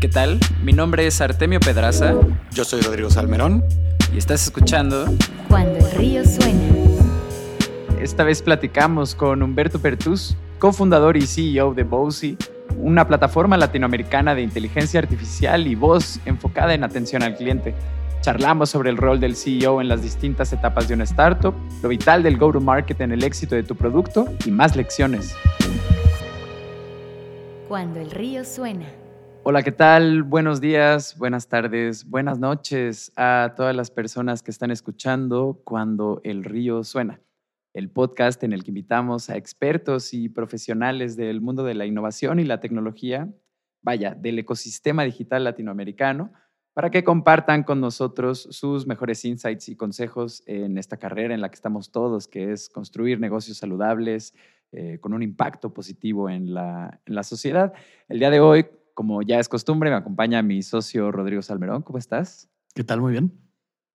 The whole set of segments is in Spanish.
¿Qué tal? Mi nombre es Artemio Pedraza. Yo soy Rodrigo Salmerón. Y estás escuchando Cuando el río suena. Esta vez platicamos con Humberto Pertus, cofundador y CEO de Bosi, una plataforma latinoamericana de inteligencia artificial y voz enfocada en atención al cliente. Charlamos sobre el rol del CEO en las distintas etapas de una startup, lo vital del go-to-market en el éxito de tu producto y más lecciones. Cuando el río suena. Hola, ¿qué tal? Buenos días, buenas tardes, buenas noches a todas las personas que están escuchando Cuando el río suena, el podcast en el que invitamos a expertos y profesionales del mundo de la innovación y la tecnología, vaya, del ecosistema digital latinoamericano, para que compartan con nosotros sus mejores insights y consejos en esta carrera en la que estamos todos, que es construir negocios saludables eh, con un impacto positivo en la, en la sociedad. El día de hoy como ya es costumbre, me acompaña mi socio Rodrigo Salmerón. ¿Cómo estás? ¿Qué tal? Muy bien.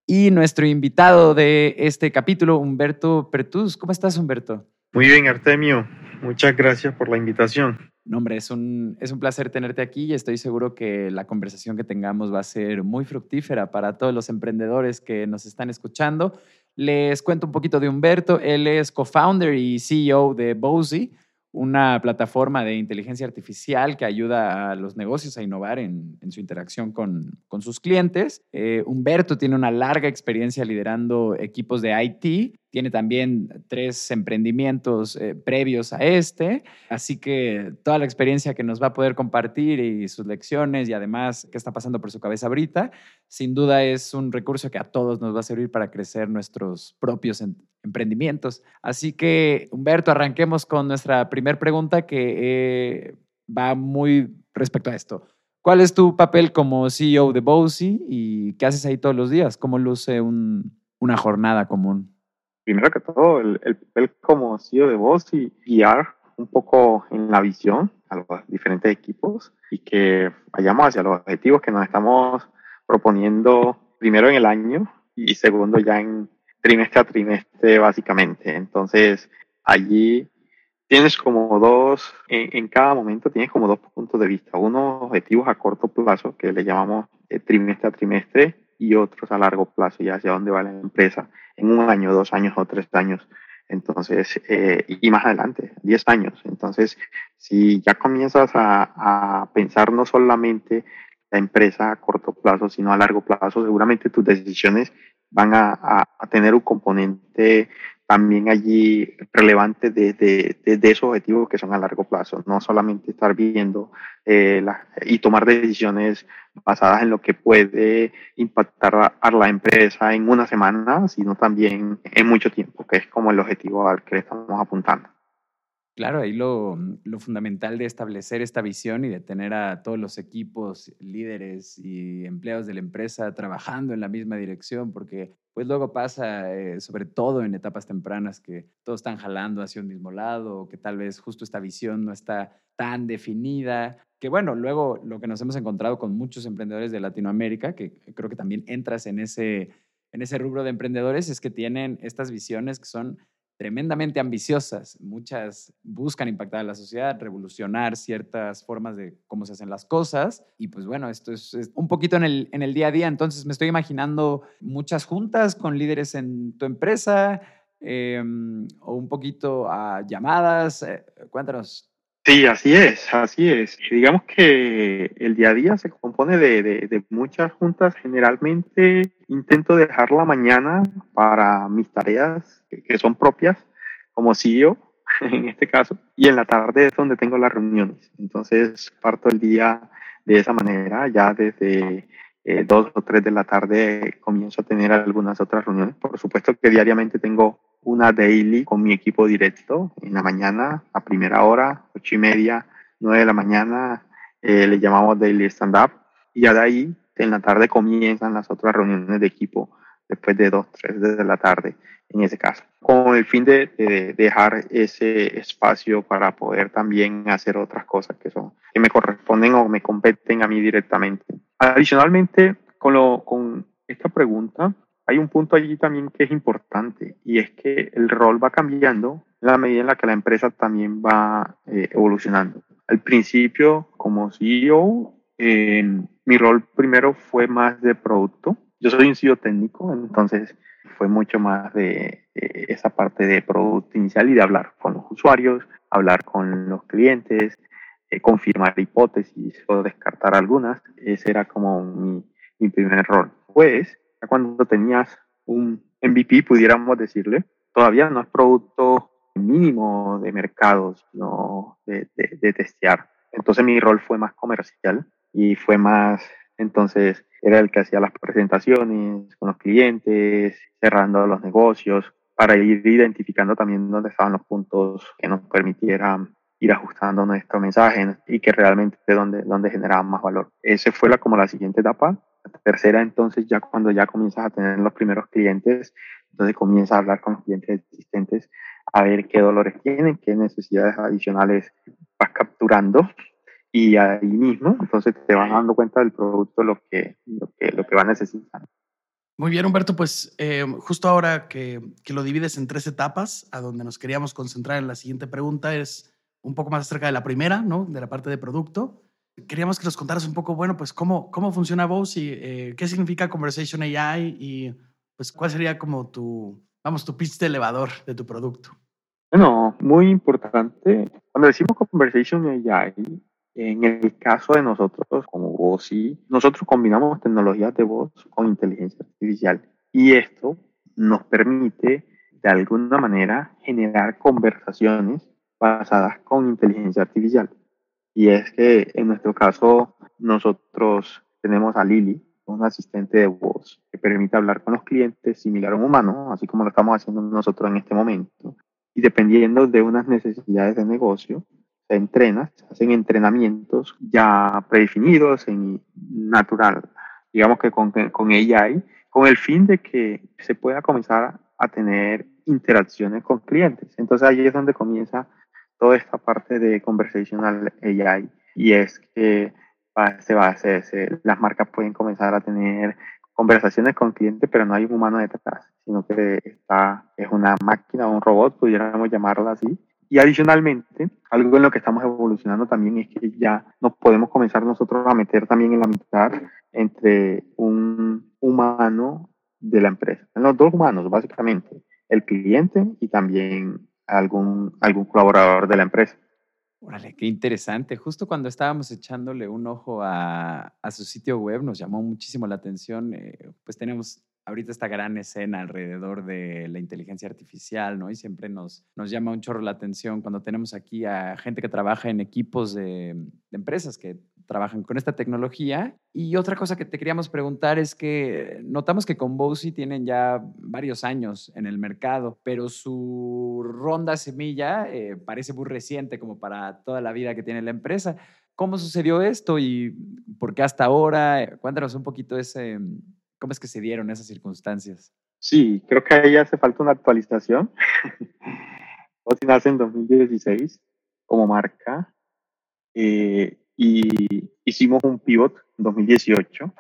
Y nuestro invitado de este capítulo, Humberto Pertus. ¿Cómo estás, Humberto? Muy bien, Artemio. Muchas gracias por la invitación. No, hombre, es un, es un placer tenerte aquí y estoy seguro que la conversación que tengamos va a ser muy fructífera para todos los emprendedores que nos están escuchando. Les cuento un poquito de Humberto. Él es co-founder y CEO de Bozy una plataforma de inteligencia artificial que ayuda a los negocios a innovar en, su interacción con, sus clientes. Eh, Humberto tiene una larga experiencia liderando equipos de IT tiene también tres emprendimientos eh, previos a este, así que toda la experiencia que nos va a poder compartir y sus lecciones y además qué está pasando por su cabeza ahorita, sin duda es un recurso que a todos nos va a servir para crecer nuestros propios emprendimientos. Así que, Humberto, arranquemos con nuestra primera pregunta que eh, va muy respecto a esto. ¿Cuál es tu papel como CEO de Bosi y qué haces ahí todos los días? ¿Cómo luce una jornada común? Primero que todo, el, papel como CEO de voz y guiar un poco en la visión a los diferentes equipos y que vayamos hacia los objetivos que nos estamos proponiendo primero en el año y segundo ya en trimestre a trimestre básicamente. Entonces, allí tienes como dos, en, cada momento tienes como dos puntos de vista. Uno, objetivos a corto plazo, que le llamamos eh, trimestre a trimestre, y otros a largo plazo, ya hacia dónde va la empresa en un año, dos años o tres años. Entonces, eh, y más adelante, diez años. Entonces, si ya comienzas a, pensar no solamente la empresa a corto plazo, sino a largo plazo, seguramente tus decisiones van a tener un componente también allí relevante de, de, de, esos objetivos que son a largo plazo, no solamente estar viendo eh, y tomar decisiones basadas en lo que puede impactar a la empresa en una semana, sino también en mucho tiempo, que es como el objetivo al que estamos apuntando. Claro, ahí lo, lo, fundamental de establecer esta visión y de tener a todos los equipos, líderes y empleados de la empresa trabajando en la misma dirección, porque pues luego pasa, eh, sobre todo en etapas tempranas, que todos están jalando hacia un mismo lado, que tal vez justo esta visión no está tan definida, que bueno, luego lo que nos hemos encontrado con muchos emprendedores de Latinoamérica, que creo que también entras en ese, en ese rubro de emprendedores, es que tienen estas visiones que son tremendamente ambiciosas. Muchas buscan impactar a la sociedad, revolucionar ciertas formas de cómo se hacen las cosas. Y pues bueno, esto es, un poquito en el, día a día. Entonces me estoy imaginando muchas juntas con líderes en tu empresa em, o un poquito a llamadas. Eh, cuéntanos. Sí, así es, así es. Digamos que el día a día se compone de, de muchas juntas. Generalmente intento dejar la mañana para mis tareas que, son propias como CEO en este caso, y en la tarde es donde tengo las reuniones. Entonces parto el día de esa manera, ya desde eh, dos o tres de la tarde comienzo a tener algunas otras reuniones. Por supuesto que diariamente tengo una daily con mi equipo directo en la mañana, a primera hora, ocho y media, nueve de la mañana, eh, le llamamos daily stand up, y ya de ahí en la tarde comienzan las otras reuniones de equipo después de dos, tres de la tarde en ese caso, con el fin de, dejar ese espacio para poder también hacer otras cosas que son que me corresponden o me competen a mí directamente. Adicionalmente, con, con esta pregunta, hay un punto allí también que es importante y es que el rol va cambiando en la medida en la que la empresa también va eh, evolucionando. Al principio, como CEO, mi rol primero fue más de producto. Yo soy un CEO técnico, entonces fue mucho más de, esa parte de producto inicial y de hablar con los usuarios, hablar con los clientes, eh, confirmar hipótesis o descartar algunas. Ese era como mi, mi primer rol. Pues, cuando tenías un MVP, pudiéramos decirle, todavía no es producto mínimo de mercado, sino de, de, de testear. Entonces mi rol fue más comercial y fue más, entonces era el que hacía las presentaciones con los clientes, cerrando los negocios, para ir identificando también dónde estaban los puntos que nos permitieran ir ajustando nuestro mensaje y que realmente de dónde, dónde generaban más valor. Esa fue la, como la siguiente etapa. Tercera, entonces, ya cuando ya comienzas a tener los primeros clientes, entonces comienzas a hablar con los clientes existentes, a ver qué dolores tienen, qué necesidades adicionales vas capturando y ahí mismo, entonces te vas dando cuenta del producto, lo que, lo que, lo que va a necesitar. Muy bien, Humberto, pues eh, justo ahora que, que, lo divides en tres etapas, a donde nos queríamos concentrar en la siguiente pregunta es un poco más acerca de la primera, ¿no? De la parte de producto. Queríamos que nos contaras un poco, bueno, pues cómo, cómo funciona y eh, qué significa Conversation AI y pues cuál sería como tu, vamos, tu pitch de elevador de tu producto. Bueno, muy importante. Cuando decimos Conversation AI, en el caso de nosotros, como voz, nosotros combinamos tecnologías de voz con inteligencia artificial y esto nos permite de alguna manera generar conversaciones basadas con inteligencia artificial. Y es que en nuestro caso nosotros tenemos a Lili, un asistente de voz que permite hablar con los clientes similar a un humano, así como lo estamos haciendo nosotros en este momento. Y dependiendo de unas necesidades de negocio, se entrena, se hacen entrenamientos ya predefinidos en natural, digamos que con, con AI, con el fin de que se pueda comenzar a tener interacciones con clientes. Entonces ahí es donde comienza esta parte de conversational AI y es que se va a hacer, las marcas pueden comenzar a tener conversaciones con clientes, pero no hay un humano detrás, sino que está, es una máquina o un robot, pudiéramos llamarlo así, y adicionalmente, algo en lo que estamos evolucionando también es que ya nos podemos comenzar nosotros a meter también en la mitad entre un humano de la empresa. Los dos humanos, básicamente, el cliente y también algún, algún colaborador de la empresa. Órale, qué interesante. Justo cuando estábamos echándole un ojo a, a su sitio web, nos llamó muchísimo la atención. Eh, pues tenemos ahorita esta gran escena alrededor de la inteligencia artificial, ¿no? Y siempre nos, nos llama un chorro la atención cuando tenemos aquí a gente que trabaja en equipos de, empresas que trabajan con esta tecnología. Y otra cosa que te queríamos preguntar es que notamos que con Bosi tienen ya varios años en el mercado, pero su ronda semilla eh, parece muy reciente como para toda la vida que tiene la empresa. ¿Cómo sucedió esto y por qué hasta ahora? Cuéntanos un poquito ese, ¿Cómo es que se dieron esas circunstancias? Sí, creo que ahí hace falta una actualización. Oti nace en 2016 como marca eh, y hicimos un pivot en 2018.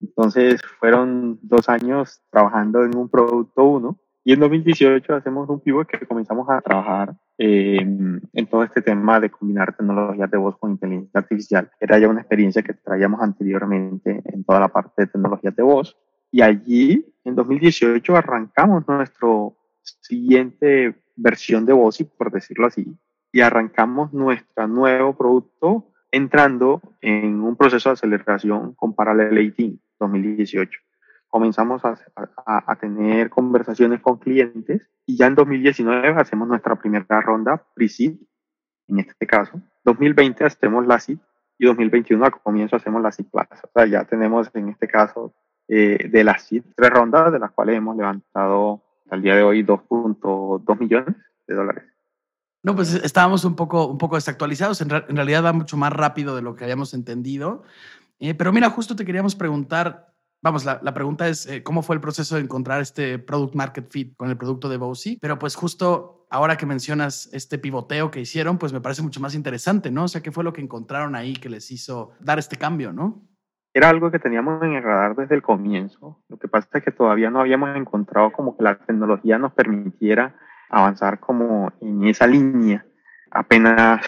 Entonces fueron dos años trabajando en un producto uno y en 2018 hacemos un pivot que comenzamos a trabajar eh, en todo este tema de combinar tecnologías de voz con inteligencia artificial. Era ya una experiencia que traíamos anteriormente en toda la parte de tecnologías de voz. Y allí, en 2018, arrancamos nuestro siguiente versión de voz, por decirlo así, y arrancamos nuestro nuevo producto entrando en un proceso de aceleración con Parallel 18 2018 comenzamos a, tener conversaciones con clientes y ya en 2019 hacemos nuestra primera ronda pre-seed, en este caso. 2020 hacemos la seed y 2021 a comienzo hacemos la seed plus. O sea, ya tenemos en este caso eh, de la seed tres rondas de las cuales hemos levantado al día de hoy 2.2 millones de dólares. No, pues estábamos un poco, un poco desactualizados. En, en realidad va mucho más rápido de lo que habíamos entendido. Eh, pero mira, justo te queríamos preguntar, Vamos, la, pregunta es eh, cómo fue el proceso de encontrar este product market fit con el producto de Bosi, pero pues justo ahora que mencionas este pivoteo que hicieron, pues me parece mucho más interesante, ¿no? O sea, ¿qué fue lo que encontraron ahí que les hizo dar este cambio, ¿no? Era algo que teníamos en el radar desde el comienzo. Lo que pasa es que todavía no habíamos encontrado como que la tecnología nos permitiera avanzar como en esa línea. Apenas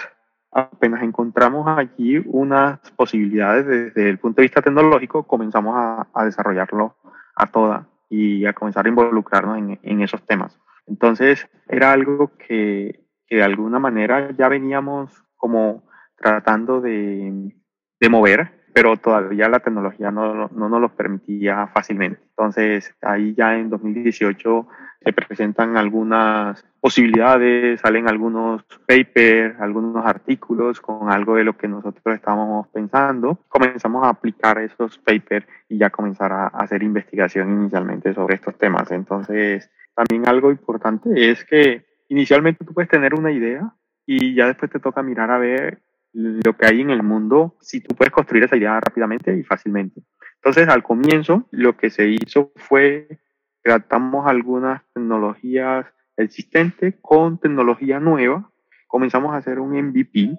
apenas encontramos allí unas posibilidades desde el punto de vista tecnológico, comenzamos a, a desarrollarlo a toda y a comenzar a involucrarnos en, en, esos temas. Entonces, era algo que, que, de alguna manera ya veníamos como tratando de, de mover, pero todavía la tecnología no, no, nos lo permitía fácilmente. Entonces, ahí ya en 2018 se presentan algunas posibilidades, salen algunos papers, algunos artículos con algo de lo que nosotros estábamos pensando. Comenzamos a aplicar esos papers y ya comenzar a hacer investigación inicialmente sobre estos temas. Entonces, también algo importante es que inicialmente tú puedes tener una idea y ya después te toca mirar a ver lo que hay en el mundo, si tú puedes construir esa idea rápidamente y fácilmente. Entonces, al comienzo, lo que se hizo fue tratamos algunas tecnologías existentes con tecnología nueva, comenzamos a hacer un MVP.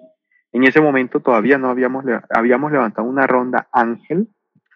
En ese momento todavía no habíamos, habíamos levantado una ronda Ángel,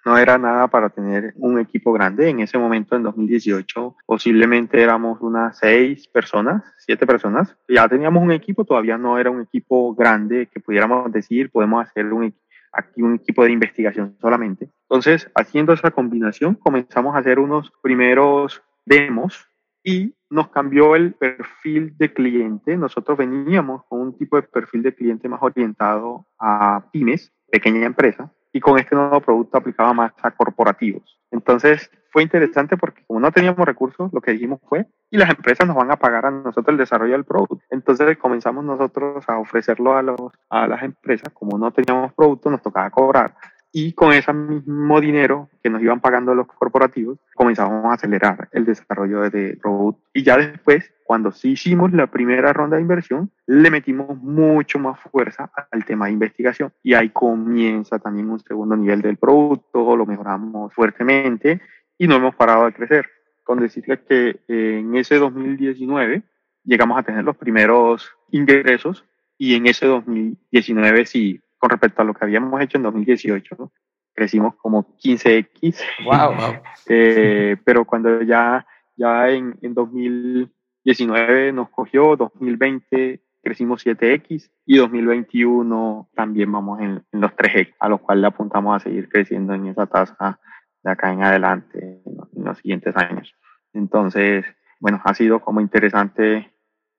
no era nada para tener un equipo grande. En ese momento, en 2018, posiblemente éramos unas seis personas, siete personas. Ya teníamos un equipo, todavía no era un equipo grande que pudiéramos decir, podemos hacer un, aquí un equipo de investigación solamente. Entonces, haciendo esa combinación, comenzamos a hacer unos primeros demos y nos cambió el perfil de cliente. Nosotros veníamos con un tipo de perfil de cliente más orientado a pymes, pequeña empresa, y con este nuevo producto aplicaba más a corporativos. Entonces fue interesante porque como no teníamos recursos, lo que dijimos fue, y las empresas nos van a pagar a nosotros el desarrollo del producto. Entonces comenzamos nosotros a ofrecerlo a, los, a las empresas, como no teníamos producto, nos tocaba cobrar y con ese mismo dinero que nos iban pagando los corporativos, comenzamos a acelerar el desarrollo de producto. Y ya después, cuando sí hicimos la primera ronda de inversión, le metimos mucho más fuerza al tema de investigación. Y ahí comienza también un segundo nivel del producto, lo mejoramos fuertemente y no hemos parado de crecer. Con decirle que en ese 2019 llegamos a tener los primeros ingresos y en ese 2019 sí con respecto a lo que habíamos hecho en 2018. Crecimos como 15x. Wow. eh, pero cuando ya, ya en, en 2019 nos cogió, 2020 crecimos 7x y 2021 también vamos en, en, los 3x, a lo cual le apuntamos a seguir creciendo en esa tasa de acá en adelante en los siguientes años. Entonces, bueno, ha sido como interesante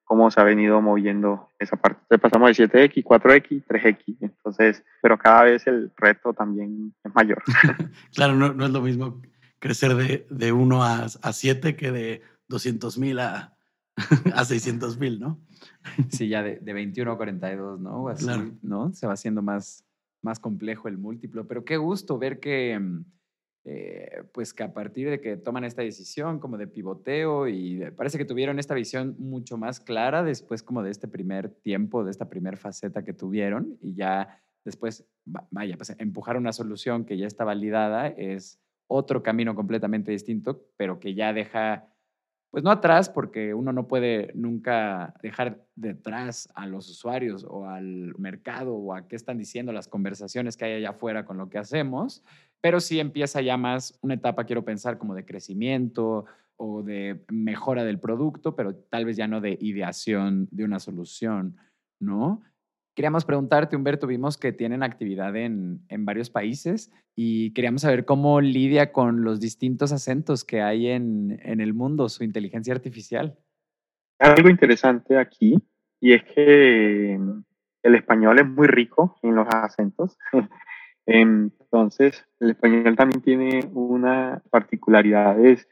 cómo se ha venido moviendo esa parte. pasamos de 7X, 4X, 3X. Entonces, pero cada vez el reto también es mayor. claro, no, no, es lo mismo crecer de, de 1 a, a 7 que de 200 mil a, a 600 mil, ¿no? Sí, ya de, de, 21 a 42, ¿no? Así, claro. ¿no? Se va haciendo más, más complejo el múltiplo. Pero qué gusto ver que mm, eh, pues que a partir de que toman esta decisión como de pivoteo y parece que tuvieron esta visión mucho más clara después como de este primer tiempo, de esta primera faceta que tuvieron y ya después, vaya, pues empujar una solución que ya está validada es otro camino completamente distinto, pero que ya deja, pues no atrás, porque uno no puede nunca dejar detrás a los usuarios o al mercado o a qué están diciendo las conversaciones que hay allá afuera con lo que hacemos, pero sí empieza ya más una etapa, quiero pensar, como de crecimiento o de mejora del producto, pero tal vez ya no de ideación de una solución, ¿no? Queríamos preguntarte, Humberto, vimos que tienen actividad en, en, varios países y queríamos saber cómo lidia con los distintos acentos que hay en, en el mundo, su inteligencia artificial. Algo interesante aquí y es que el español es muy rico en los acentos. Entonces, el español también tiene una particularidades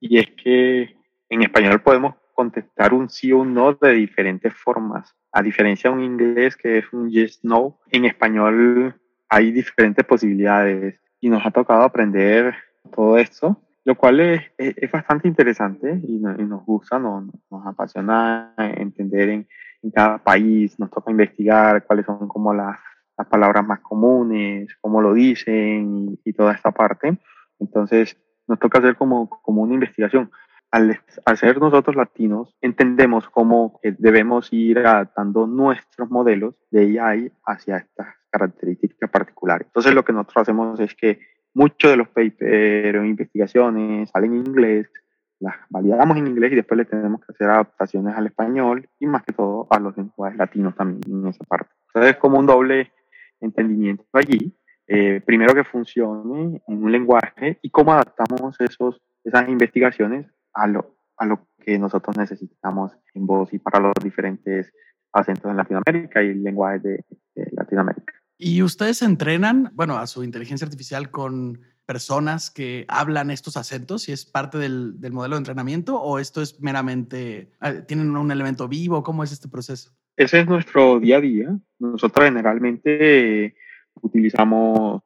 y es que en español podemos contestar un sí o un no de diferentes formas. A diferencia de un inglés que es un yes, no, en español hay diferentes posibilidades y nos ha tocado aprender todo esto, lo cual es, es, bastante interesante y, no, y nos gusta, no, nos apasiona entender en, en cada país, nos toca investigar cuáles son como las las palabras más comunes, cómo lo dicen y, y, toda esta parte. Entonces, nos toca hacer como, como una investigación. Al, al ser nosotros latinos, entendemos cómo debemos ir adaptando nuestros modelos de AI hacia estas características particulares. Entonces, lo que nosotros hacemos es que muchos de los papers o investigaciones salen en inglés, las validamos en inglés y después le tenemos que hacer adaptaciones al español y más que todo a los lenguajes latinos también en esa parte. Entonces es como un doble entendimiento allí. Eh, primero que funcione en un lenguaje y cómo adaptamos esos, esas investigaciones a lo, a lo que nosotros necesitamos en voz y para los diferentes acentos en Latinoamérica y lenguajes de, de Latinoamérica. ¿Y ustedes entrenan, bueno, a su inteligencia artificial con personas que hablan estos acentos y es parte del, del, modelo de entrenamiento o esto es meramente, ah, tienen un elemento vivo? ¿Cómo es este proceso? Ese es nuestro día a día. Nosotros generalmente utilizamos,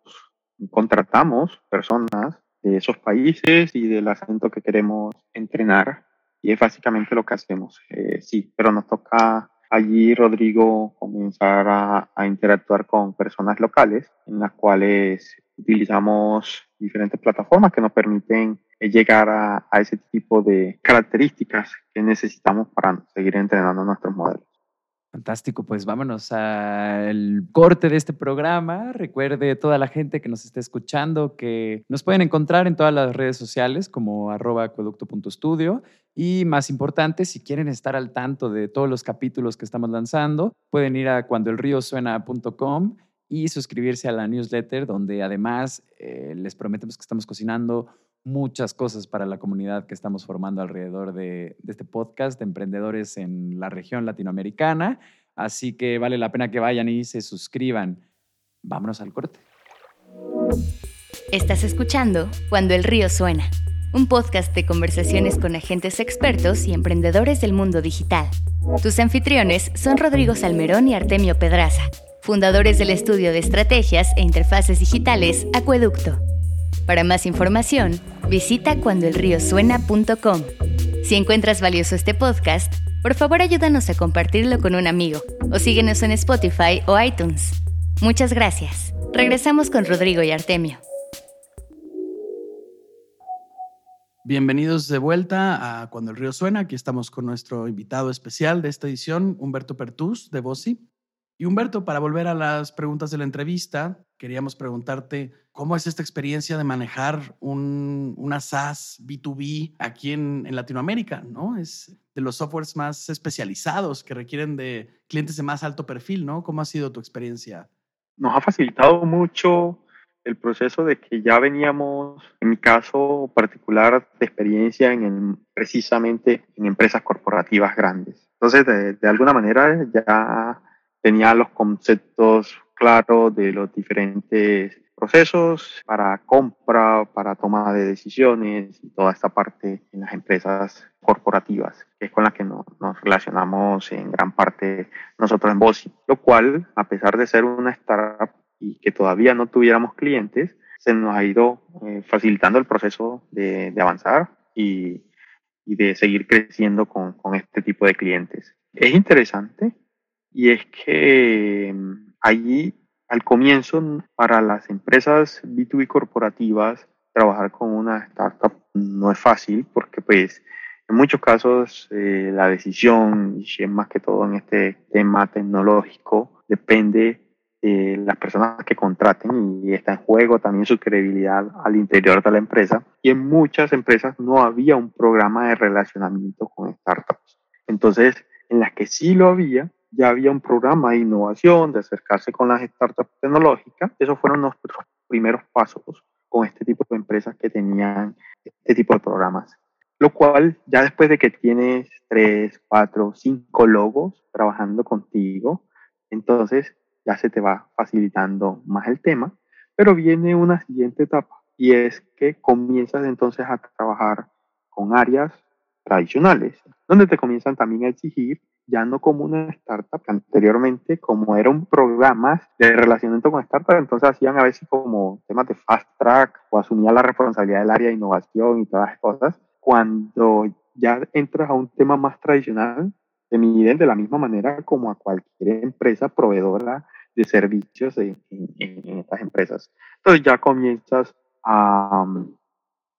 contratamos personas de esos países y del acento que queremos entrenar y es básicamente lo que hacemos. Eh, sí, pero nos toca allí, Rodrigo, comenzar a, interactuar con personas locales en las cuales utilizamos diferentes plataformas que nos permiten eh, llegar a, ese tipo de características que necesitamos para seguir entrenando nuestros modelos. Fantástico, pues vámonos al corte de este programa. Recuerde toda la gente que nos está escuchando que nos pueden encontrar en todas las redes sociales como arroba acueducto.studio y más importante, si quieren estar al tanto de todos los capítulos que estamos lanzando, pueden ir a cuandoelriosuena.com y suscribirse a la newsletter donde además eh, les prometemos que estamos cocinando muchas cosas para la comunidad que estamos formando alrededor de, este podcast de emprendedores en la región latinoamericana. Así que vale la pena que vayan y se suscriban. Vámonos al corte. Estás escuchando Cuando el río suena, un podcast de conversaciones con agentes expertos y emprendedores del mundo digital. Tus anfitriones son Rodrigo Salmerón y Artemio Pedraza, fundadores del estudio de estrategias e interfaces digitales Acueducto. Para más información, visita cuandoelriosuena.com. Si encuentras valioso este podcast, por favor ayúdanos a compartirlo con un amigo o síguenos en Spotify o iTunes. Muchas gracias. Regresamos con Rodrigo y Artemio. Bienvenidos de vuelta a Cuando el Río Suena. Aquí estamos con nuestro invitado especial de esta edición, Humberto Pertús, de Bossi. Y Humberto, para volver a las preguntas de la entrevista, queríamos preguntarte cómo es esta experiencia de manejar un, una SaaS B2B aquí en, Latinoamérica, ¿no? Es de los softwares más especializados que requieren de clientes de más alto perfil, ¿no? ¿Cómo ha sido tu experiencia? Nos ha facilitado mucho el proceso de que ya veníamos, en mi caso particular, de experiencia en precisamente en empresas corporativas grandes. Entonces, de alguna manera ya tenía los conceptos claros de los diferentes procesos para compra, para toma de decisiones y toda esta parte en las empresas corporativas, que es con la que no, nos relacionamos en gran parte nosotros en Bossi. Lo cual, a pesar de ser una startup y que todavía no tuviéramos clientes, se nos ha ido eh, facilitando el proceso de, avanzar y, de seguir creciendo con este tipo de clientes. Es interesante y es que mm, allí al comienzo para las empresas B2B corporativas trabajar con una startup no es fácil porque pues en muchos casos eh, la decisión y más que todo en este tema tecnológico depende de las personas que contraten y está en juego también su credibilidad al interior de la empresa. Y en muchas empresas no había un programa de relacionamiento con startups. Entonces en las que sí lo había ya había un programa de innovación, de acercarse con las startups tecnológicas. Esos fueron nuestros primeros pasos con este tipo de empresas que tenían este tipo de programas. Lo cual, ya después de que tienes tres, cuatro, cinco logos trabajando contigo, entonces ya se te va facilitando más el tema, pero viene una siguiente etapa y es que comienzas entonces a trabajar con áreas tradicionales, donde te comienzan también a exigir ya no como una startup, anteriormente como era un programa de relacionamiento con startup, entonces hacían a veces como temas de fast track o asumían la responsabilidad del área de innovación y todas las cosas. Cuando ya entras a un tema más tradicional, te miden de la misma manera como a cualquier empresa proveedora de servicios en, en, en estas empresas. Entonces ya comienzas a,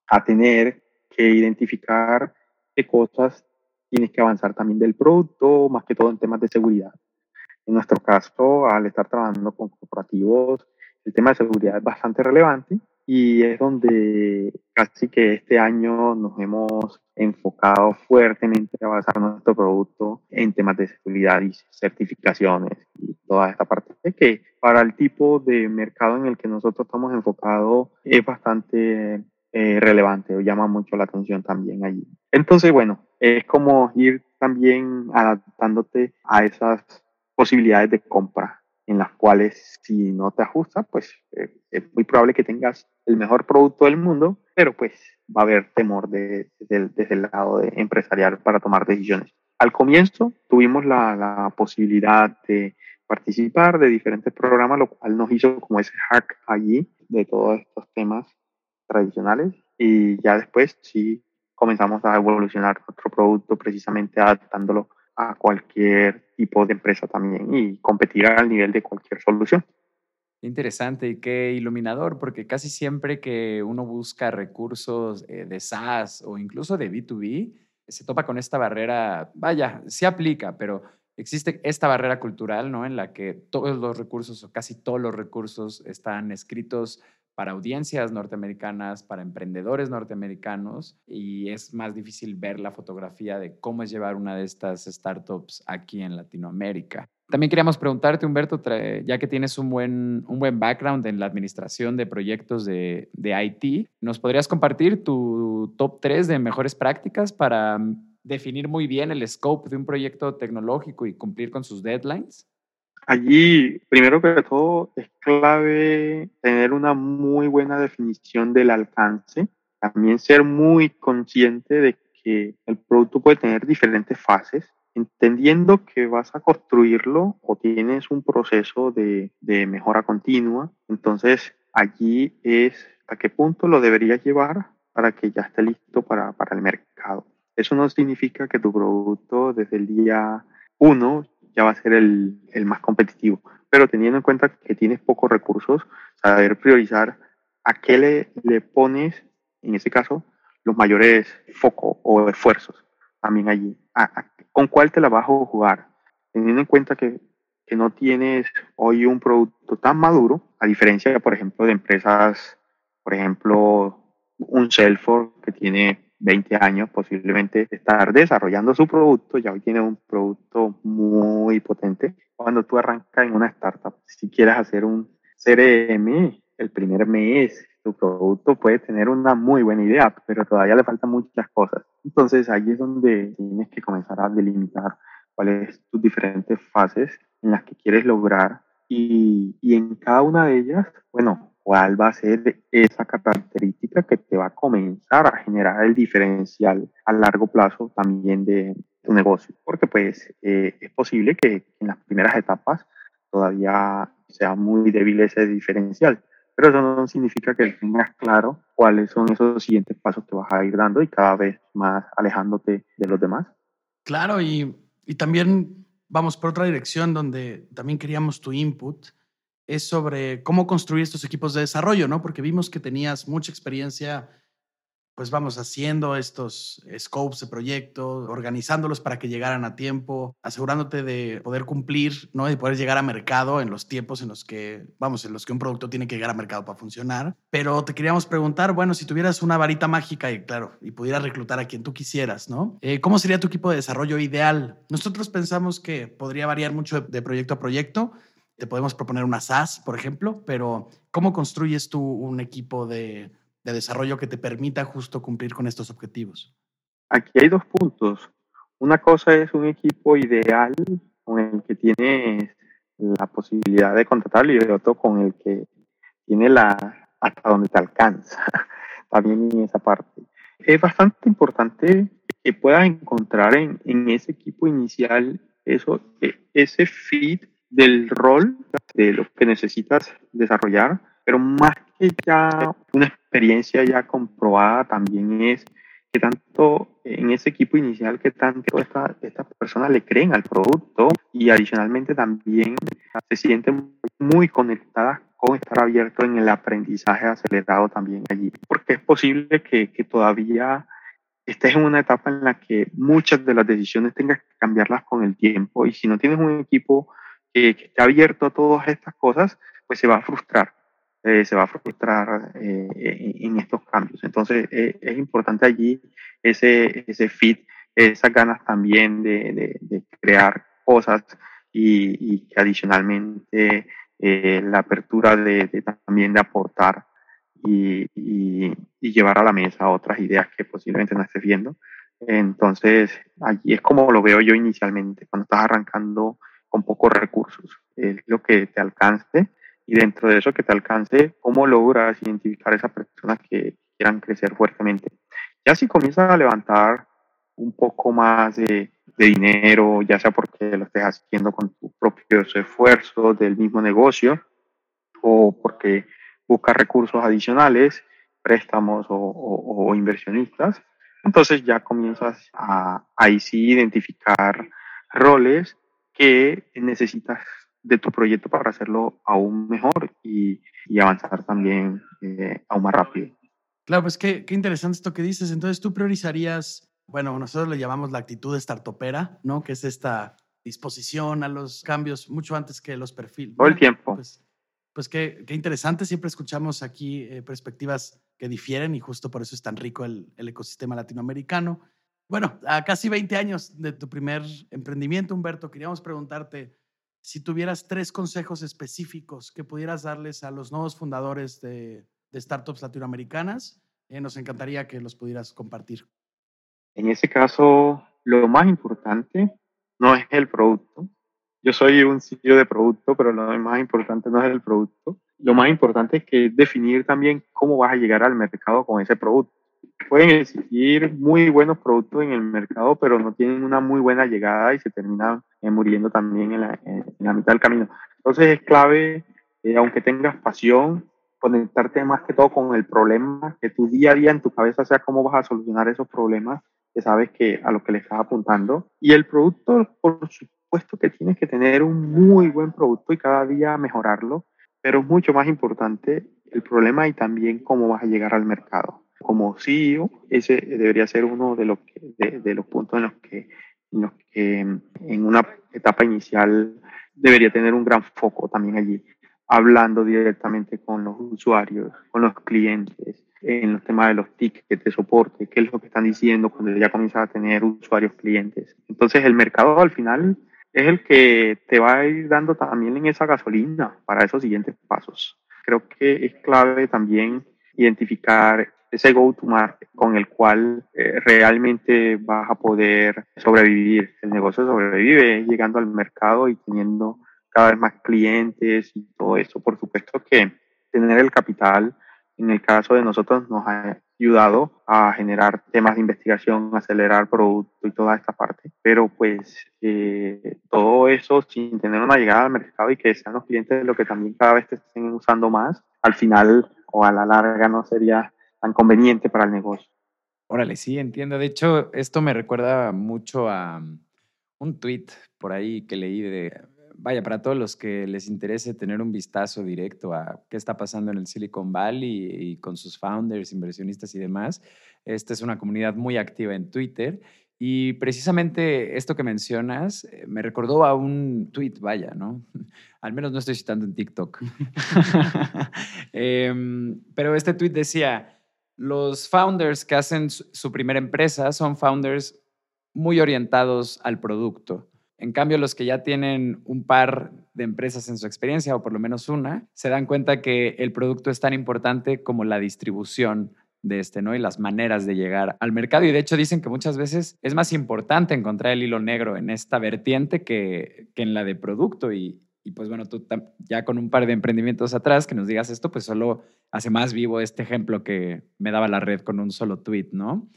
a tener que identificar qué cosas tienes que avanzar también del producto, más que todo en temas de seguridad. En nuestro caso, al estar trabajando con corporativos, el tema de seguridad es bastante relevante y es donde casi que este año nos hemos enfocado fuertemente a basar nuestro producto en temas de seguridad y certificaciones y toda esta parte que para el tipo de mercado en el que nosotros estamos enfocados es bastante eh, relevante o llama mucho la atención también allí. Entonces, bueno, es como ir también adaptándote a esas posibilidades de compra en las cuales si no te ajusta, pues eh, es muy probable que tengas el mejor producto del mundo, pero pues va a haber temor de, desde el lado de empresarial para tomar decisiones. Al comienzo tuvimos la, la, posibilidad de participar de diferentes programas, lo cual nos hizo como ese hack allí de todos estos temas tradicionales y ya después sí comenzamos a evolucionar nuestro producto precisamente adaptándolo a cualquier tipo de empresa también y competir al nivel de cualquier solución. Interesante y qué iluminador, porque casi siempre que uno busca recursos eh, de SaaS o incluso de B2B, se topa con esta barrera, vaya, se aplica, pero existe esta barrera cultural, ¿no? En la que todos los recursos o casi todos los recursos están escritos para audiencias norteamericanas, para emprendedores norteamericanos, y es más difícil ver la fotografía de cómo es llevar una de estas startups aquí en Latinoamérica. También queríamos preguntarte, Humberto, ya que tienes un buen, un buen background en la administración de proyectos de, de IT, ¿nos podrías compartir tu top 3 de mejores prácticas para definir muy bien el scope de un proyecto tecnológico y cumplir con sus deadlines? Allí, primero que todo, es clave tener una muy buena definición del alcance, también ser muy consciente de que el producto puede tener diferentes fases, entendiendo que vas a construirlo o tienes un proceso de, de mejora continua, entonces allí es a qué punto lo deberías llevar para que ya esté listo para, para el mercado. Eso no significa que tu producto desde el día uno ya va a ser el, el más competitivo. Pero teniendo en cuenta que tienes pocos recursos, saber priorizar a qué le, le pones, en ese caso, los mayores focos o esfuerzos también allí. ¿Con cuál te la vas a jugar? Teniendo en cuenta que, que no tienes hoy un producto tan maduro, a diferencia, por ejemplo, de empresas, por ejemplo, un Salesforce que tiene 20 años posiblemente estar desarrollando su producto, ya hoy tiene un producto muy potente. Cuando tú arrancas en una startup, si quieres hacer un CRM, el primer mes tu producto puede tener una muy buena idea, pero todavía le faltan muchas cosas. Entonces ahí es donde tienes que comenzar a delimitar cuáles tus diferentes fases en las que quieres lograr y, y en cada una de ellas, bueno, cuál va a ser esa característica que te va a comenzar a generar el diferencial a largo plazo también de tu negocio. Porque pues eh, es posible que en las primeras etapas todavía sea muy débil ese diferencial. Pero eso no significa que tengas claro cuáles son esos siguientes pasos que vas a ir dando y cada vez más alejándote de los demás. Claro, y, y también vamos por otra dirección donde también queríamos tu input es sobre cómo construir estos equipos de desarrollo, ¿no? Porque vimos que tenías mucha experiencia, pues vamos, haciendo estos scopes de proyectos, organizándolos para que llegaran a tiempo, asegurándote de poder cumplir, ¿no? Y poder llegar a mercado en los tiempos en los que, vamos, en los que un producto tiene que llegar a mercado para funcionar. Pero te queríamos preguntar, bueno, si tuvieras una varita mágica y, claro, y pudieras reclutar a quien tú quisieras, ¿no? Eh, ¿Cómo sería tu equipo de desarrollo ideal? Nosotros pensamos que podría variar mucho de proyecto a proyecto, te podemos proponer una SaaS, por ejemplo, pero ¿cómo construyes tú un equipo de, de desarrollo que te permita justo cumplir con estos objetivos? Aquí hay dos puntos. Una cosa es un equipo ideal con el que tienes la posibilidad de contratar y otro con el que tiene la hasta donde te alcanza. También en esa parte. Es bastante importante que puedas encontrar en, en ese equipo inicial eso, e, ese fit del rol de lo que necesitas desarrollar, pero más que ya una experiencia ya comprobada también es que tanto en ese equipo inicial que tanto estas esta personas le creen al producto y adicionalmente también se sienten muy conectadas con estar abierto en el aprendizaje acelerado también allí, porque es posible que, que todavía estés en una etapa en la que muchas de las decisiones tengas que cambiarlas con el tiempo y si no tienes un equipo que, esté abierto a todas estas cosas, pues se va a frustrar. eh, se va a frustrar eh, en, estos cambios. Entonces eh, es importante allí ese, ese fit, esas ganas también de, de, crear cosas y, y adicionalmente la apertura de, también de aportar y, y, y, llevar a la mesa otras ideas que posiblemente no estés viendo. Entonces, allí es como lo veo yo inicialmente, cuando estás arrancando con pocos recursos, es lo que te alcance y dentro de eso que te alcance, cómo logras identificar a esas personas que quieran crecer fuertemente. Ya si comienzas a levantar un poco más de, dinero, ya sea porque lo estés haciendo con tus propios esfuerzos del mismo negocio o porque buscas recursos adicionales, préstamos o, inversionistas, entonces ya comienzas a ahí sí identificar roles que necesitas de tu proyecto para hacerlo aún mejor y, avanzar también eh, aún más rápido. Claro, pues qué, qué, interesante esto que dices. Entonces tú priorizarías, bueno, nosotros le llamamos la actitud startupera, ¿no? Que es esta disposición a los cambios mucho antes que los perfiles. Todo el tiempo. Pues, pues qué, qué, interesante. Siempre escuchamos aquí eh, perspectivas que difieren y justo por eso es tan rico el, el ecosistema latinoamericano. Bueno, a casi 20 años de tu primer emprendimiento, Humberto, queríamos preguntarte, si tuvieras tres consejos específicos que pudieras darles a los nuevos fundadores de, startups latinoamericanas, eh, nos encantaría que los pudieras compartir. En ese caso, lo más importante no es el producto. Yo soy un sitio de producto, pero lo más importante no es el producto. Lo más importante es que definir también cómo vas a llegar al mercado con ese producto pueden existir muy buenos productos en el mercado, pero no tienen una muy buena llegada y se terminan eh, muriendo también en la, en la, mitad del camino. Entonces es clave, eh, aunque tengas pasión, conectarte más que todo con el problema, que tu día a día en tu cabeza sea cómo vas a solucionar esos problemas, que sabes que a lo que le estás apuntando. Y el producto, por supuesto que tienes que tener un muy buen producto y cada día mejorarlo, pero es mucho más importante el problema y también cómo vas a llegar al mercado como CEO, ese debería ser uno de los, de, los puntos en los, que, en en una etapa inicial debería tener un gran foco también allí, hablando directamente con los usuarios, con los clientes, en los temas de los tickets de soporte, qué es lo que están diciendo cuando ya comienzas a tener usuarios clientes. Entonces el mercado al final es el que te va a ir dando también en esa gasolina para esos siguientes pasos. Creo que es clave también identificar ese go-to-market con el cual eh, realmente vas a poder sobrevivir. El negocio sobrevive llegando al mercado y teniendo cada vez más clientes y todo eso. Por supuesto que tener el capital, en el caso de nosotros, nos ha ayudado a generar temas de investigación, acelerar producto y toda esta parte. Pero pues eh, todo eso sin tener una llegada al mercado y que sean los clientes lo que también cada vez te estén usando más, al final o a la larga no sería tan conveniente para el negocio. Órale, sí, entiendo. De hecho, esto me recuerda mucho a mm, un tweet por ahí que leí de, vaya, para todos los que les interese tener un vistazo directo a qué está pasando en el Silicon Valley y con sus founders, inversionistas y demás. Esta es una comunidad muy activa en Twitter. Y precisamente esto que mencionas eh, me recordó a un tweet, vaya, ¿no? Al menos no estoy citando en TikTok. Em, pero este tweet decía, los founders que hacen su primera empresa son founders muy orientados al producto. En cambio, los que ya tienen un par de empresas en su experiencia, o por lo menos una, se dan cuenta que el producto es tan importante como la distribución de este, ¿no? Y las maneras de llegar al mercado. Y de hecho dicen que muchas veces es más importante encontrar el hilo negro en esta vertiente que, que en la de producto. Y, y pues bueno, tú ya con un par de emprendimientos atrás que nos digas esto, pues solo hace más vivo este ejemplo que me daba la red con un solo tweet, ¿no?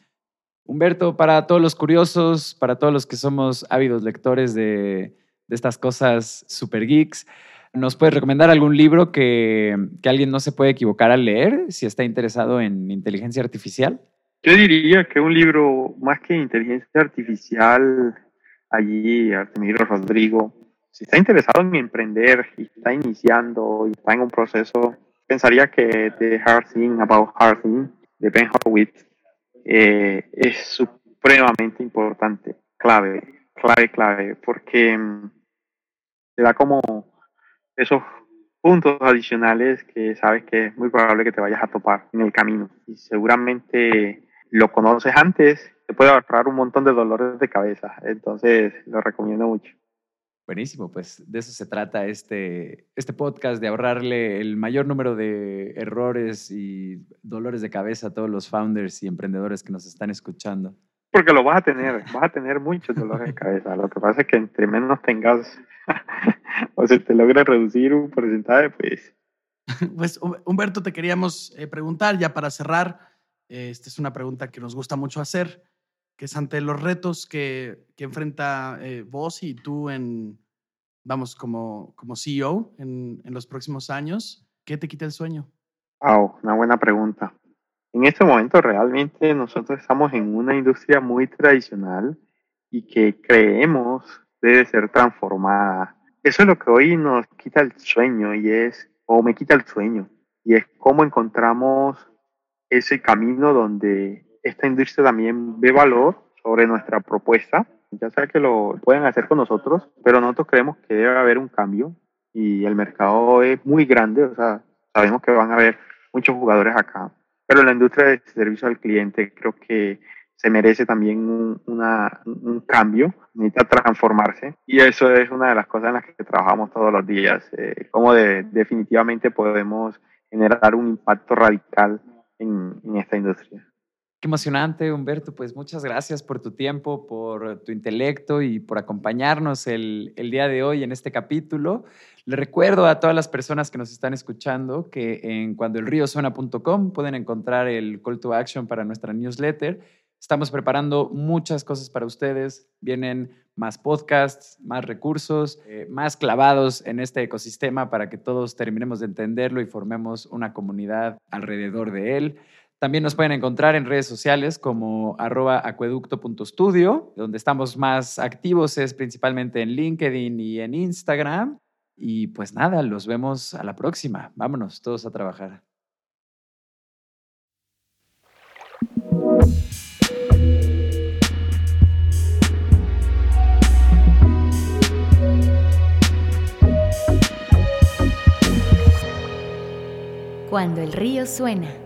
Humberto, para todos los curiosos, para todos los que somos ávidos lectores de, estas cosas super geeks, ¿nos puedes recomendar algún libro que, que alguien no se puede equivocar al leer si está interesado en inteligencia artificial? Yo diría que un libro más que inteligencia artificial, allí Artemiro Rodrigo si está interesado en emprender y está iniciando y está en un proceso, pensaría que The Hard Thing About Hard Thing de Ben Horowitz eh, es supremamente importante, clave, clave, clave, porque mm, te da como esos puntos adicionales que sabes que es muy probable que te vayas a topar en el camino. Y seguramente lo conoces antes, te puede ahorrar un montón de dolores de cabeza. Entonces, lo recomiendo mucho. Buenísimo, pues de eso se trata este, este podcast, de ahorrarle el mayor número de errores y dolores de cabeza a todos los founders y emprendedores que nos están escuchando. Porque lo vas a tener, vas a tener muchos dolores de cabeza. Lo que pasa es que entre menos tengas o se te logra reducir un porcentaje, pues... Pues Humberto, te queríamos eh, preguntar ya para cerrar. Eh, esta es una pregunta que nos gusta mucho hacer que es ante los retos que, que enfrenta eh, vos y tú en, vamos, como, como CEO en, en, los próximos años, ¿qué te quita el sueño? Wow, una buena pregunta. En este momento realmente nosotros estamos en una industria muy tradicional y que creemos debe ser transformada. Eso es lo que hoy nos quita el sueño y es, o me quita el sueño, y es cómo encontramos ese camino donde esta industria también ve valor sobre nuestra propuesta, ya sea que lo pueden hacer con nosotros, pero nosotros creemos que debe haber un cambio y el mercado es muy grande, o sea, sabemos que van a haber muchos jugadores acá, pero la industria de servicio al cliente creo que se merece también un, cambio, necesita transformarse. Y eso es una de las cosas en las que trabajamos todos los días, eh, de, definitivamente podemos generar un impacto radical en esta industria. Qué emocionante, Humberto. Pues muchas gracias por tu tiempo, por tu intelecto y por acompañarnos el, día de hoy en este capítulo. Le recuerdo a todas las personas que nos están escuchando que en cuandoelriosona.com pueden encontrar el call to action para nuestra newsletter. Estamos preparando muchas cosas para ustedes. Vienen más podcasts, más recursos, eh, más clavados en este ecosistema para que todos terminemos de entenderlo y formemos una comunidad alrededor de él. También nos pueden encontrar en redes sociales como arroba acueducto.studio, donde estamos más activos es principalmente en LinkedIn y en Instagram. Y pues nada, los vemos a la próxima. Vámonos todos a trabajar. Cuando el río suena.